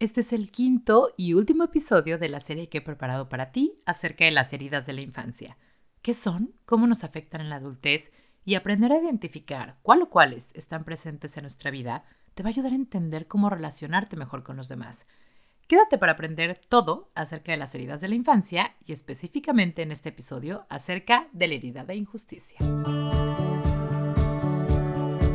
Este es el quinto y último episodio de la serie que he preparado para ti acerca de las heridas de la infancia. ¿Qué son? ¿Cómo nos afectan en la adultez? Y aprender a identificar cuál o cuáles están presentes en nuestra vida te va a ayudar a entender cómo relacionarte mejor con los demás. Quédate para aprender todo acerca de las heridas de la infancia y específicamente en este episodio acerca de la herida de injusticia.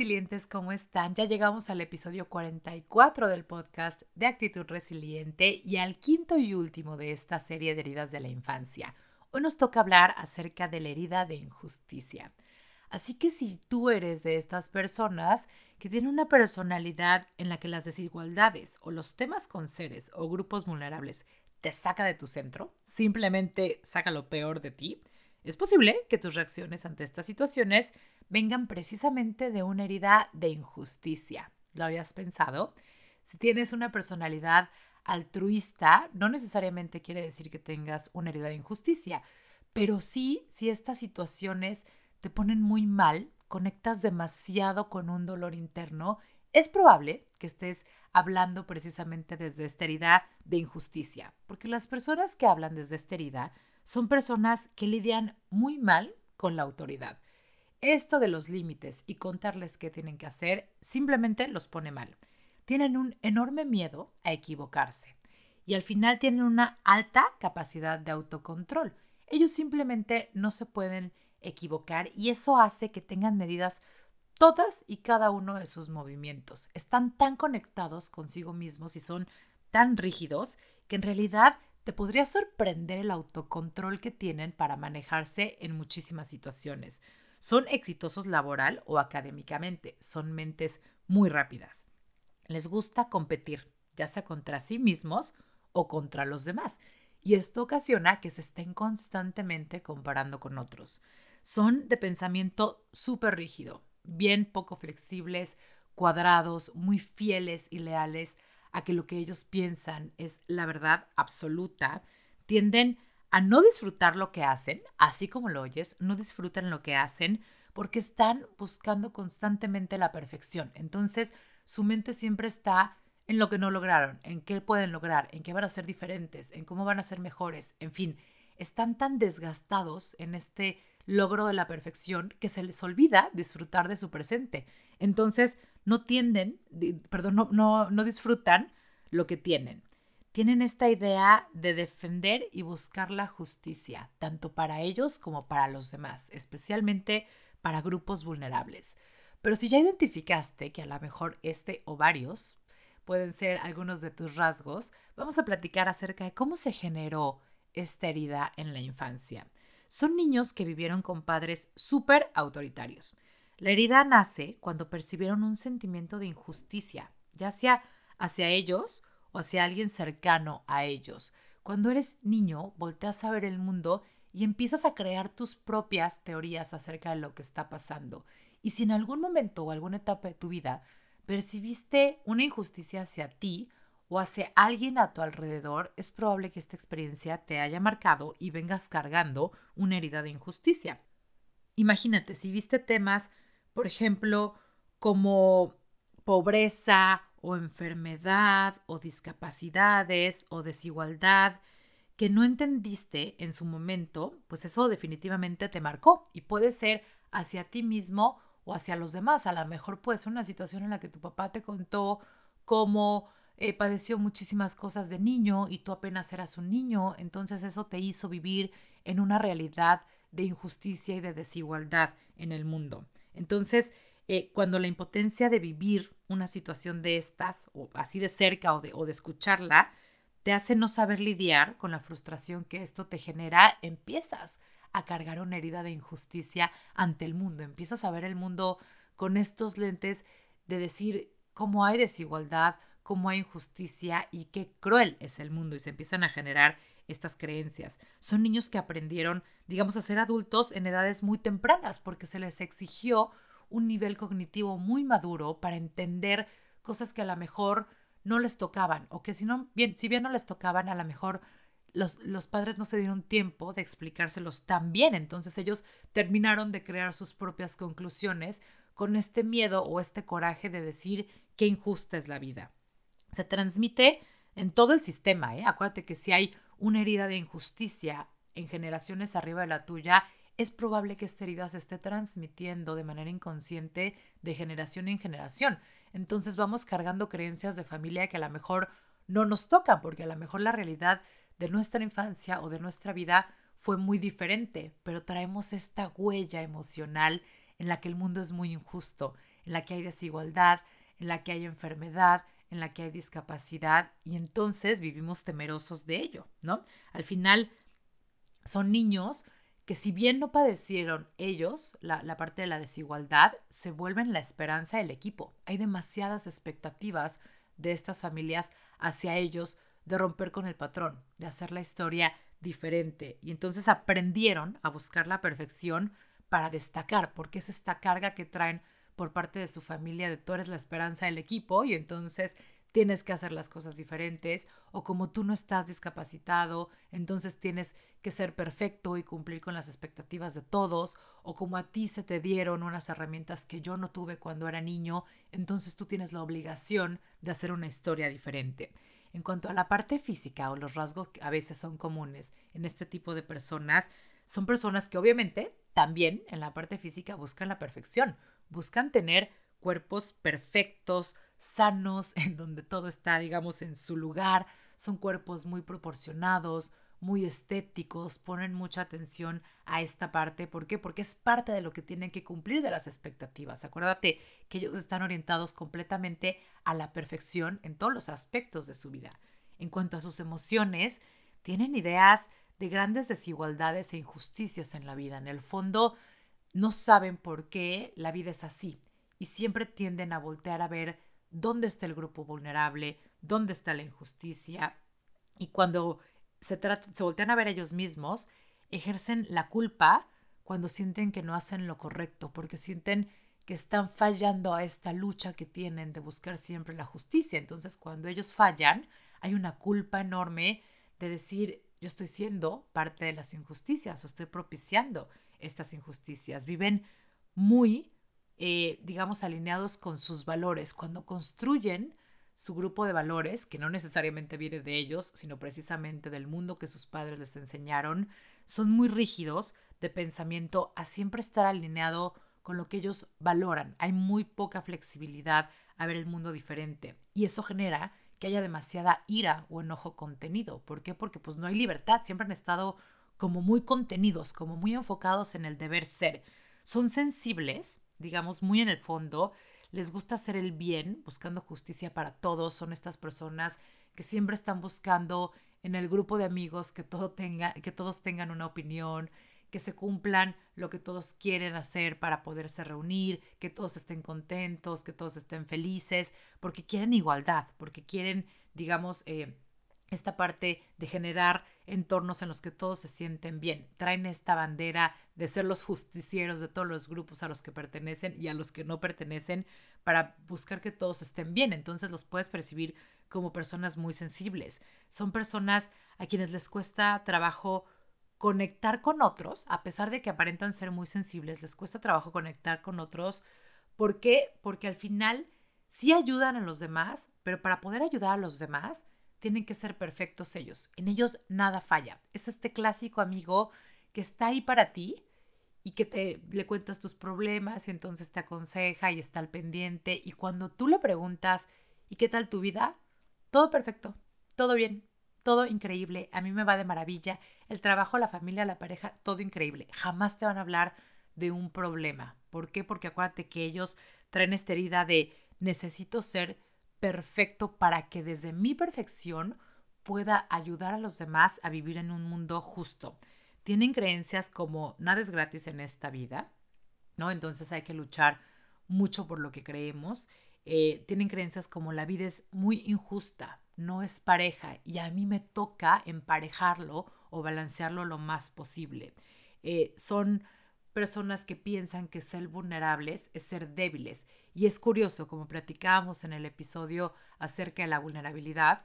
Resilientes, ¿cómo están? Ya llegamos al episodio 44 del podcast de Actitud Resiliente y al quinto y último de esta serie de heridas de la infancia. Hoy nos toca hablar acerca de la herida de injusticia. Así que si tú eres de estas personas que tienen una personalidad en la que las desigualdades o los temas con seres o grupos vulnerables te saca de tu centro, simplemente saca lo peor de ti, es posible que tus reacciones ante estas situaciones vengan precisamente de una herida de injusticia. ¿Lo habías pensado? Si tienes una personalidad altruista, no necesariamente quiere decir que tengas una herida de injusticia, pero sí si estas situaciones te ponen muy mal, conectas demasiado con un dolor interno, es probable que estés hablando precisamente desde esta herida de injusticia, porque las personas que hablan desde esta herida son personas que lidian muy mal con la autoridad. Esto de los límites y contarles qué tienen que hacer simplemente los pone mal. Tienen un enorme miedo a equivocarse y al final tienen una alta capacidad de autocontrol. Ellos simplemente no se pueden equivocar y eso hace que tengan medidas todas y cada uno de sus movimientos. Están tan conectados consigo mismos y son tan rígidos que en realidad te podría sorprender el autocontrol que tienen para manejarse en muchísimas situaciones. Son exitosos laboral o académicamente, son mentes muy rápidas. Les gusta competir, ya sea contra sí mismos o contra los demás, y esto ocasiona que se estén constantemente comparando con otros. Son de pensamiento súper rígido, bien poco flexibles, cuadrados, muy fieles y leales a que lo que ellos piensan es la verdad absoluta, tienden a no disfrutar lo que hacen, así como lo oyes, no disfrutan lo que hacen porque están buscando constantemente la perfección. Entonces, su mente siempre está en lo que no lograron, en qué pueden lograr, en qué van a ser diferentes, en cómo van a ser mejores, en fin, están tan desgastados en este logro de la perfección que se les olvida disfrutar de su presente. Entonces, no tienden, perdón, no, no, no disfrutan lo que tienen. Tienen esta idea de defender y buscar la justicia, tanto para ellos como para los demás, especialmente para grupos vulnerables. Pero si ya identificaste que a lo mejor este o varios pueden ser algunos de tus rasgos, vamos a platicar acerca de cómo se generó esta herida en la infancia. Son niños que vivieron con padres súper autoritarios. La herida nace cuando percibieron un sentimiento de injusticia, ya sea hacia ellos o hacia alguien cercano a ellos. Cuando eres niño, volteas a ver el mundo y empiezas a crear tus propias teorías acerca de lo que está pasando. Y si en algún momento o alguna etapa de tu vida percibiste una injusticia hacia ti o hacia alguien a tu alrededor, es probable que esta experiencia te haya marcado y vengas cargando una herida de injusticia. Imagínate, si viste temas por ejemplo, como pobreza o enfermedad o discapacidades o desigualdad que no entendiste en su momento, pues eso definitivamente te marcó y puede ser hacia ti mismo o hacia los demás. A lo mejor puede ser una situación en la que tu papá te contó cómo eh, padeció muchísimas cosas de niño y tú apenas eras un niño, entonces eso te hizo vivir en una realidad de injusticia y de desigualdad en el mundo. Entonces, eh, cuando la impotencia de vivir una situación de estas, o así de cerca o de, o de escucharla, te hace no saber lidiar con la frustración que esto te genera, empiezas a cargar una herida de injusticia ante el mundo, empiezas a ver el mundo con estos lentes de decir cómo hay desigualdad, cómo hay injusticia y qué cruel es el mundo y se empiezan a generar estas creencias. Son niños que aprendieron, digamos, a ser adultos en edades muy tempranas porque se les exigió un nivel cognitivo muy maduro para entender cosas que a lo mejor no les tocaban o que si, no, bien, si bien no les tocaban, a lo mejor los, los, padres no se dieron tiempo de explicárselos tan bien. Entonces ellos terminaron de crear sus propias conclusiones con este miedo o este coraje de decir qué injusta es la vida. Se transmite en todo el sistema. ¿eh? Acuérdate que si hay una herida de injusticia en generaciones arriba de la tuya, es probable que esta herida se esté transmitiendo de manera inconsciente de generación en generación. Entonces vamos cargando creencias de familia que a lo mejor no nos tocan, porque a lo mejor la realidad de nuestra infancia o de nuestra vida fue muy diferente, pero traemos esta huella emocional en la que el mundo es muy injusto, en la que hay desigualdad, en la que hay enfermedad, en la que hay discapacidad y entonces vivimos temerosos de ello, ¿no? Al final son niños que si bien no padecieron ellos la, la, parte de la desigualdad, se vuelven la esperanza del equipo. Hay demasiadas expectativas de estas familias hacia ellos de romper con el patrón, de hacer la historia diferente. Y entonces aprendieron a buscar la perfección para destacar, porque es esta carga que traen por parte de su familia de tú eres la esperanza del equipo y entonces tienes que hacer las cosas diferentes o como tú no estás discapacitado, entonces tienes que ser perfecto y cumplir con las expectativas de todos o como a ti se te dieron unas herramientas que yo no tuve cuando era niño, entonces tú tienes la obligación de hacer una historia diferente. En cuanto a la parte física o los rasgos que a veces son comunes en este tipo de personas, son personas que obviamente también en la parte física buscan la perfección buscan tener cuerpos perfectos, sanos, en donde todo está, digamos, en su lugar. Son cuerpos muy proporcionados, muy estéticos, ponen mucha atención a esta parte. ¿Por qué? Porque es parte de lo que tienen que cumplir de las expectativas. Acuérdate que ellos están orientados completamente a la perfección en todos los aspectos de su vida. En cuanto a sus emociones, tienen ideas de grandes desigualdades e injusticias en la vida. En el fondo, no saben por qué la vida es así y siempre tienden a voltear a ver dónde está el grupo vulnerable, dónde está la injusticia y cuando se, se voltean a ver ellos mismos, ejercen la culpa cuando sienten que no hacen lo correcto, porque sienten que están fallando a esta lucha que tienen de buscar siempre la justicia. Entonces, cuando ellos fallan, hay una culpa enorme de decir, yo estoy siendo parte de las injusticias o estoy propiciando estas injusticias. Viven muy, eh, digamos, alineados con sus valores. Cuando construyen su grupo de valores, que no necesariamente viene de ellos, sino precisamente del mundo que sus padres les enseñaron, son muy rígidos de pensamiento a siempre estar alineado con lo que ellos valoran. Hay muy poca flexibilidad a ver el mundo diferente y eso genera que haya demasiada ira o enojo contenido. ¿Por qué? Porque pues no hay libertad, siempre han estado como muy contenidos, como muy enfocados en el deber ser. Son sensibles, digamos, muy en el fondo, les gusta hacer el bien, buscando justicia para todos, son estas personas que siempre están buscando en el grupo de amigos que, todo tenga, que todos tengan una opinión, que se cumplan lo que todos quieren hacer para poderse reunir, que todos estén contentos, que todos estén felices, porque quieren igualdad, porque quieren, digamos, eh, esta parte de generar entornos en los que todos se sienten bien. Traen esta bandera de ser los justicieros de todos los grupos a los que pertenecen y a los que no pertenecen para buscar que todos estén bien. Entonces los puedes percibir como personas muy sensibles. Son personas a quienes les cuesta trabajo conectar con otros, a pesar de que aparentan ser muy sensibles, les cuesta trabajo conectar con otros. ¿Por qué? Porque al final sí ayudan a los demás, pero para poder ayudar a los demás, tienen que ser perfectos ellos. En ellos nada falla. Es este clásico amigo que está ahí para ti y que te le cuentas tus problemas y entonces te aconseja y está al pendiente y cuando tú le preguntas ¿y qué tal tu vida? Todo perfecto, todo bien, todo increíble, a mí me va de maravilla, el trabajo, la familia, la pareja, todo increíble. Jamás te van a hablar de un problema. ¿Por qué? Porque acuérdate que ellos traen esta herida de necesito ser perfecto para que desde mi perfección pueda ayudar a los demás a vivir en un mundo justo. Tienen creencias como nada es gratis en esta vida, ¿no? Entonces hay que luchar mucho por lo que creemos. Eh, tienen creencias como la vida es muy injusta, no es pareja y a mí me toca emparejarlo o balancearlo lo más posible. Eh, son personas que piensan que ser vulnerables es ser débiles. Y es curioso, como platicábamos en el episodio acerca de la vulnerabilidad,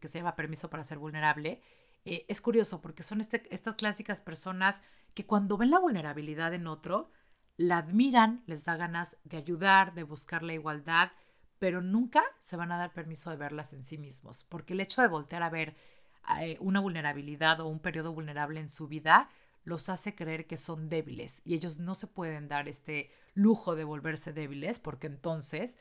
que se llama Permiso para ser vulnerable, eh, es curioso porque son este, estas clásicas personas que cuando ven la vulnerabilidad en otro, la admiran, les da ganas de ayudar, de buscar la igualdad, pero nunca se van a dar permiso de verlas en sí mismos, porque el hecho de voltear a ver eh, una vulnerabilidad o un periodo vulnerable en su vida los hace creer que son débiles y ellos no se pueden dar este lujo de volverse débiles porque entonces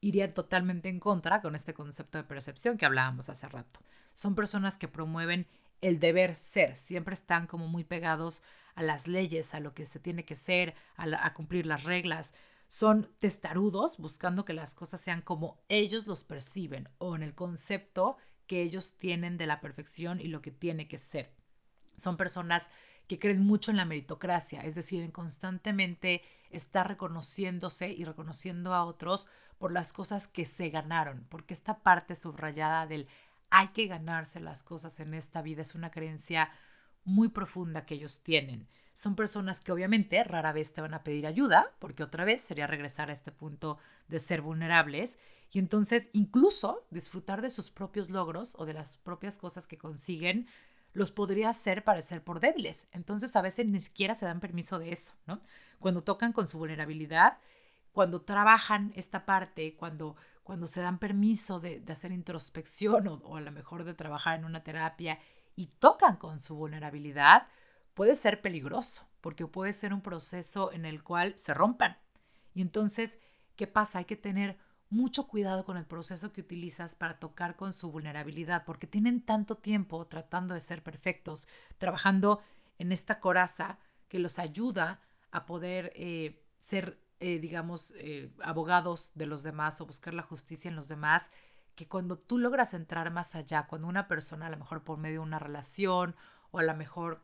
irían totalmente en contra con este concepto de percepción que hablábamos hace rato. Son personas que promueven el deber ser, siempre están como muy pegados a las leyes, a lo que se tiene que ser, a, cumplir las reglas. Son testarudos buscando que las cosas sean como ellos los perciben o en el concepto que ellos tienen de la perfección y lo que tiene que ser. Son personas que creen mucho en la meritocracia, es decir, en constantemente estar reconociéndose y reconociendo a otros por las cosas que se ganaron, porque esta parte subrayada del hay que ganarse las cosas en esta vida es una creencia muy profunda que ellos tienen. Son personas que obviamente rara vez te van a pedir ayuda, porque otra vez sería regresar a este punto de ser vulnerables y entonces incluso disfrutar de sus propios logros o de las propias cosas que consiguen los podría hacer parecer por débiles. Entonces a veces ni siquiera se dan permiso de eso, ¿no? Cuando tocan con su vulnerabilidad, cuando trabajan esta parte, cuando, cuando se dan permiso de, hacer introspección o, a lo mejor de trabajar en una terapia y tocan con su vulnerabilidad, puede ser peligroso, porque puede ser un proceso en el cual se rompan. Y entonces, ¿qué pasa? Hay que tener mucho cuidado con el proceso que utilizas para tocar con su vulnerabilidad, porque tienen tanto tiempo tratando de ser perfectos, trabajando en esta coraza que los ayuda a poder eh, ser, eh, digamos, eh, abogados de los demás o buscar la justicia en los demás, que cuando tú logras entrar más allá, cuando una persona, a lo mejor por medio de una relación o a lo mejor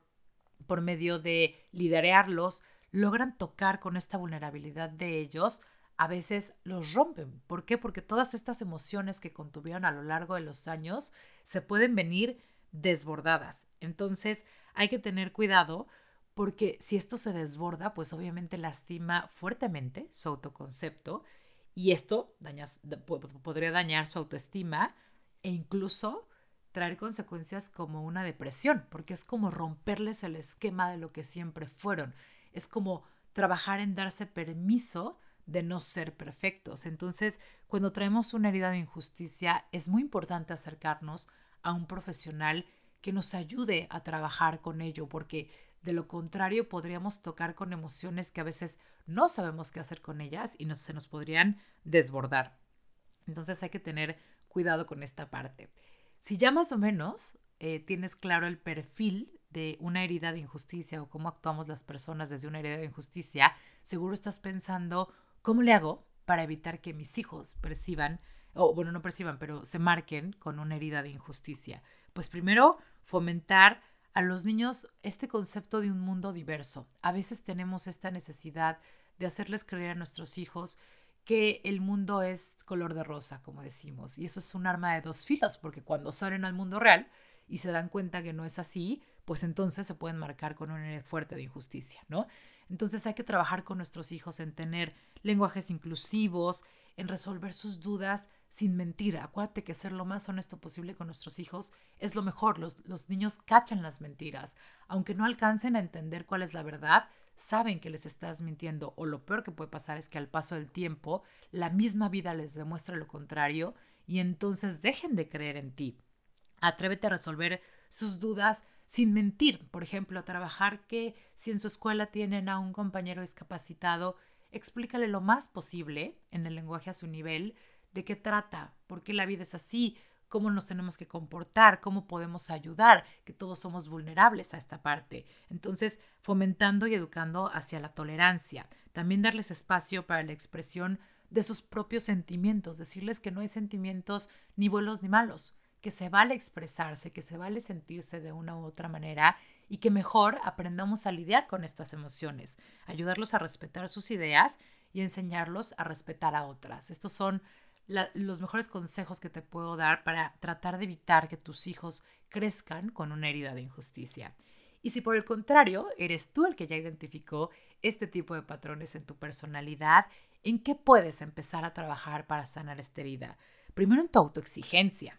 por medio de liderarlos, logran tocar con esta vulnerabilidad de ellos, a veces los rompen. ¿Por qué? Porque todas estas emociones que contuvieron a lo largo de los años se pueden venir desbordadas. Entonces hay que tener cuidado porque si esto se desborda, pues obviamente lastima fuertemente su autoconcepto y esto podría dañar su autoestima e incluso traer consecuencias como una depresión, porque es como romperles el esquema de lo que siempre fueron. Es como trabajar en darse permiso de no ser perfectos. Entonces, cuando traemos una herida de injusticia, es muy importante acercarnos a un profesional que nos ayude a trabajar con ello, porque de lo contrario podríamos tocar con emociones que a veces no sabemos qué hacer con ellas y se nos podrían desbordar. Entonces hay que tener cuidado con esta parte. Si ya más o menos eh, tienes claro el perfil de una herida de injusticia o cómo actuamos las personas desde una herida de injusticia, seguro estás pensando, ¿Cómo le hago para evitar que mis hijos perciban, o bueno, no perciban, pero se marquen con una herida de injusticia? Pues primero, fomentar a los niños este concepto de un mundo diverso. A veces tenemos esta necesidad de hacerles creer a nuestros hijos que el mundo es color de rosa, como decimos. Y eso es un arma de dos filos, porque cuando salen al mundo real y se dan cuenta que no es así, pues entonces se pueden marcar con una fuerte de injusticia, ¿no? Entonces hay que trabajar con nuestros hijos en tener lenguajes inclusivos, en resolver sus dudas sin mentir. Acuérdate que ser lo más honesto posible con nuestros hijos es lo mejor. Los, los, niños cachan las mentiras. Aunque no alcancen a entender cuál es la verdad, saben que les estás mintiendo. O lo peor que puede pasar es que al paso del tiempo, la misma vida les demuestre lo contrario y entonces dejen de creer en ti. Atrévete a resolver sus dudas sin mentir. Por ejemplo, a trabajar que si en su escuela tienen a un compañero discapacitado, explícale lo más posible en el lenguaje a su nivel de qué trata, por qué la vida es así, cómo nos tenemos que comportar, cómo podemos ayudar, que todos somos vulnerables a esta parte. Entonces, fomentando y educando hacia la tolerancia. También darles espacio para la expresión de sus propios sentimientos, decirles que no hay sentimientos ni buenos ni malos, que se vale expresarse, que se vale sentirse de una u otra manera y que mejor aprendamos a lidiar con estas emociones, ayudarlos a respetar sus ideas y enseñarlos a respetar a otras. Estos son los mejores consejos que te puedo dar para tratar de evitar que tus hijos crezcan con una herida de injusticia. Y si por el contrario eres tú el que ya identificó este tipo de patrones en tu personalidad, ¿en qué puedes empezar a trabajar para sanar esta herida? Primero en tu autoexigencia,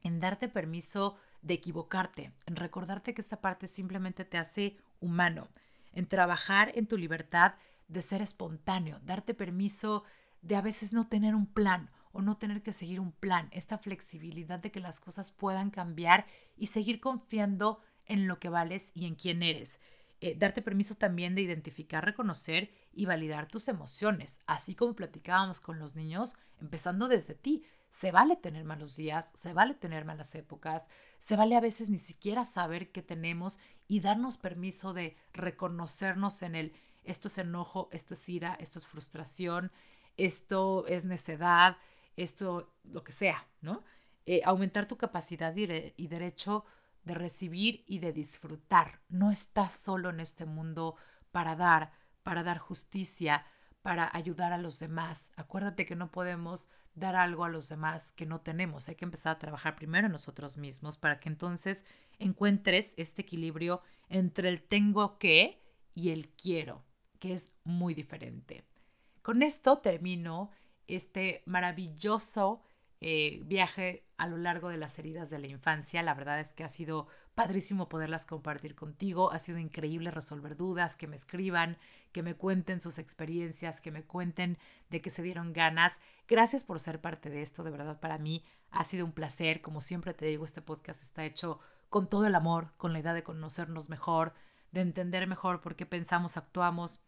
en darte permiso de equivocarte, en recordarte que esta parte simplemente te hace humano, en trabajar en tu libertad de ser espontáneo, darte permiso de a veces no tener un plan o no tener que seguir un plan, esta flexibilidad de que las cosas puedan cambiar y seguir confiando en lo que vales y en quién eres. Eh, darte permiso también de identificar, reconocer y validar tus emociones, así como platicábamos con los niños, empezando desde ti. Se vale tener malos días, se vale tener malas épocas, se vale a veces ni siquiera saber qué tenemos y darnos permiso de reconocernos en el esto es enojo, esto es ira, esto es frustración, esto es necedad, esto, lo que sea, ¿no? Eh, aumentar tu capacidad y, derecho de recibir y de disfrutar. No estás solo en este mundo para dar, para dar justicia, para ayudar a los demás. Acuérdate que no podemos dar algo a los demás que no tenemos. Hay que empezar a trabajar primero en nosotros mismos para que entonces encuentres este equilibrio entre el tengo que y el quiero, que es muy diferente. Con esto termino este maravilloso eh, viaje a lo largo de las heridas de la infancia. La verdad es que ha sido padrísimo poderlas compartir contigo. Ha sido increíble resolver dudas, que me escriban, que me cuenten sus experiencias, que me cuenten de que se dieron ganas. Gracias por ser parte de esto. De verdad, para mí ha sido un placer. Como siempre te digo, este podcast está hecho con todo el amor, con la idea de conocernos mejor, de entender mejor por qué pensamos, actuamos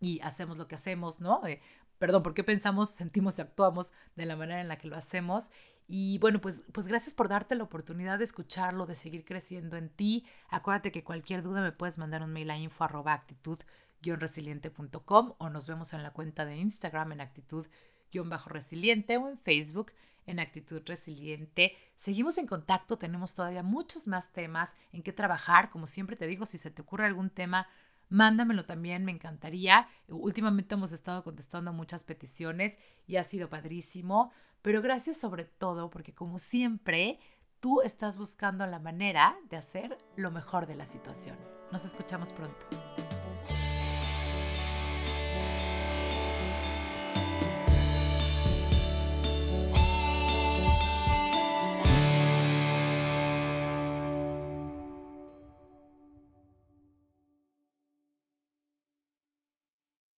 y hacemos lo que hacemos, ¿no? Eh, perdón, por qué pensamos, sentimos y actuamos de la manera en la que lo hacemos. Y bueno, pues, pues gracias por darte la oportunidad de escucharlo, de seguir creciendo en ti. Acuérdate que cualquier duda me puedes mandar un mail a info actitud-resiliente.com o nos vemos en la cuenta de Instagram en actitud-resiliente o en Facebook en actitud resiliente. Seguimos en contacto, tenemos todavía muchos más temas en que trabajar. Como siempre te digo, si se te ocurre algún tema, mándamelo también, me encantaría. Últimamente hemos estado contestando muchas peticiones y ha sido padrísimo, pero gracias sobre todo porque como siempre, tú estás buscando la manera de hacer lo mejor de la situación. Nos escuchamos pronto.